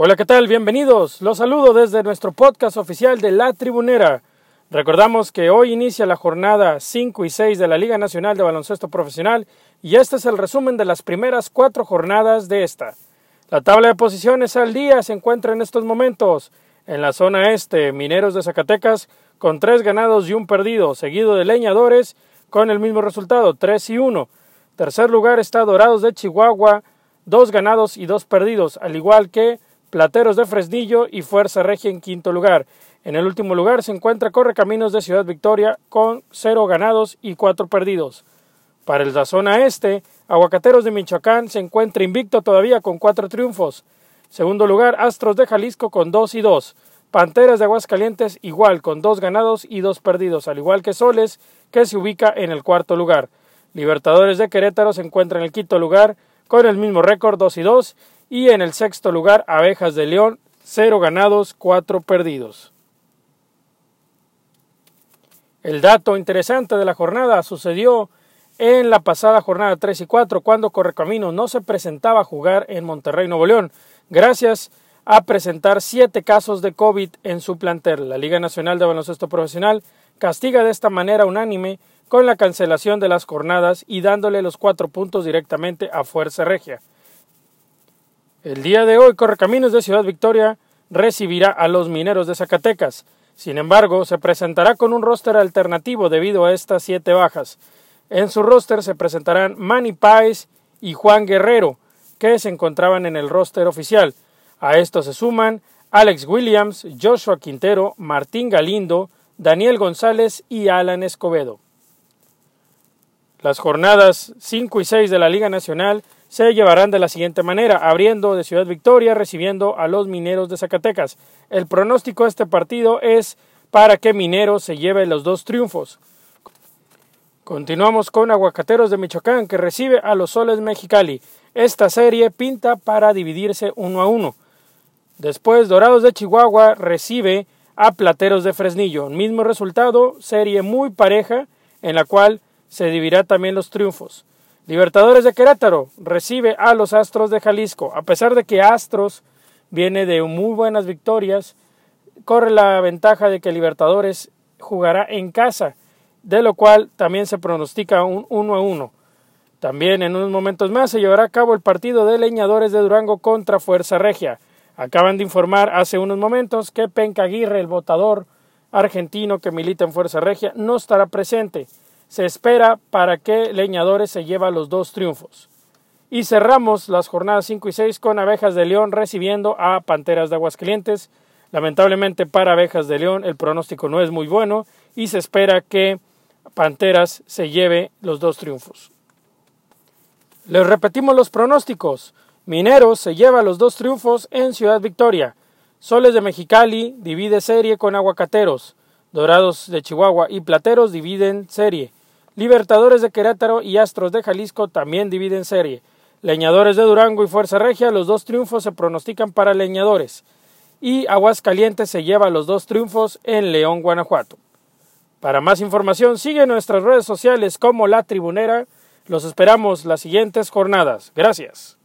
Hola, ¿qué tal? Bienvenidos. Los saludo desde nuestro podcast oficial de La Tribunera. Recordamos que hoy inicia la jornada 5 y 6 de la Liga Nacional de Baloncesto Profesional y este es el resumen de las primeras cuatro jornadas de esta. La tabla de posiciones al día se encuentra en estos momentos. En la zona este, Mineros de Zacatecas con tres ganados y un perdido, seguido de Leñadores con el mismo resultado, 3 y 1. Tercer lugar está Dorados de Chihuahua, dos ganados y dos perdidos, al igual que Plateros de Fresnillo y Fuerza Regia en quinto lugar. En el último lugar se encuentra Correcaminos de Ciudad Victoria con cero ganados y cuatro perdidos. Para el zona este, Aguacateros de Michoacán se encuentra invicto todavía con cuatro triunfos. Segundo lugar, Astros de Jalisco con dos y dos. Panteras de Aguascalientes igual con dos ganados y dos perdidos, al igual que Soles, que se ubica en el cuarto lugar. Libertadores de Querétaro se encuentra en el quinto lugar con el mismo récord dos y dos y en el sexto lugar, Abejas de León, cero ganados, cuatro perdidos. El dato interesante de la jornada sucedió en la pasada jornada 3 y 4, cuando Correcaminos no se presentaba a jugar en Monterrey, Nuevo León, gracias a presentar siete casos de COVID en su plantel. La Liga Nacional de Baloncesto Profesional castiga de esta manera unánime con la cancelación de las jornadas y dándole los cuatro puntos directamente a Fuerza Regia. El día de hoy, Correcaminos de Ciudad Victoria recibirá a los mineros de Zacatecas. Sin embargo, se presentará con un roster alternativo debido a estas siete bajas. En su roster se presentarán Manny Páez y Juan Guerrero, que se encontraban en el roster oficial. A esto se suman Alex Williams, Joshua Quintero, Martín Galindo, Daniel González y Alan Escobedo. Las jornadas 5 y 6 de la Liga Nacional se llevarán de la siguiente manera, abriendo de Ciudad Victoria, recibiendo a los Mineros de Zacatecas. El pronóstico de este partido es para que Mineros se lleve los dos triunfos. Continuamos con Aguacateros de Michoacán, que recibe a los Soles Mexicali. Esta serie pinta para dividirse uno a uno. Después, Dorados de Chihuahua recibe a Plateros de Fresnillo. Mismo resultado, serie muy pareja, en la cual se dividirá también los triunfos. Libertadores de Querétaro recibe a los Astros de Jalisco. A pesar de que Astros viene de muy buenas victorias, corre la ventaja de que Libertadores jugará en casa, de lo cual también se pronostica un 1 a 1. También en unos momentos más se llevará a cabo el partido de Leñadores de Durango contra Fuerza Regia. Acaban de informar hace unos momentos que Penca Aguirre, el votador argentino que milita en Fuerza Regia, no estará presente se espera para que Leñadores se lleva los dos triunfos. Y cerramos las jornadas 5 y 6 con Abejas de León recibiendo a Panteras de Aguascalientes. Lamentablemente para Abejas de León el pronóstico no es muy bueno y se espera que Panteras se lleve los dos triunfos. Les repetimos los pronósticos. Mineros se lleva los dos triunfos en Ciudad Victoria. Soles de Mexicali divide serie con Aguacateros. Dorados de Chihuahua y Plateros dividen serie. Libertadores de Querétaro y Astros de Jalisco también dividen serie. Leñadores de Durango y Fuerza Regia, los dos triunfos se pronostican para Leñadores. Y Aguascalientes se lleva los dos triunfos en León, Guanajuato. Para más información, sigue nuestras redes sociales como La Tribunera. Los esperamos las siguientes jornadas. Gracias.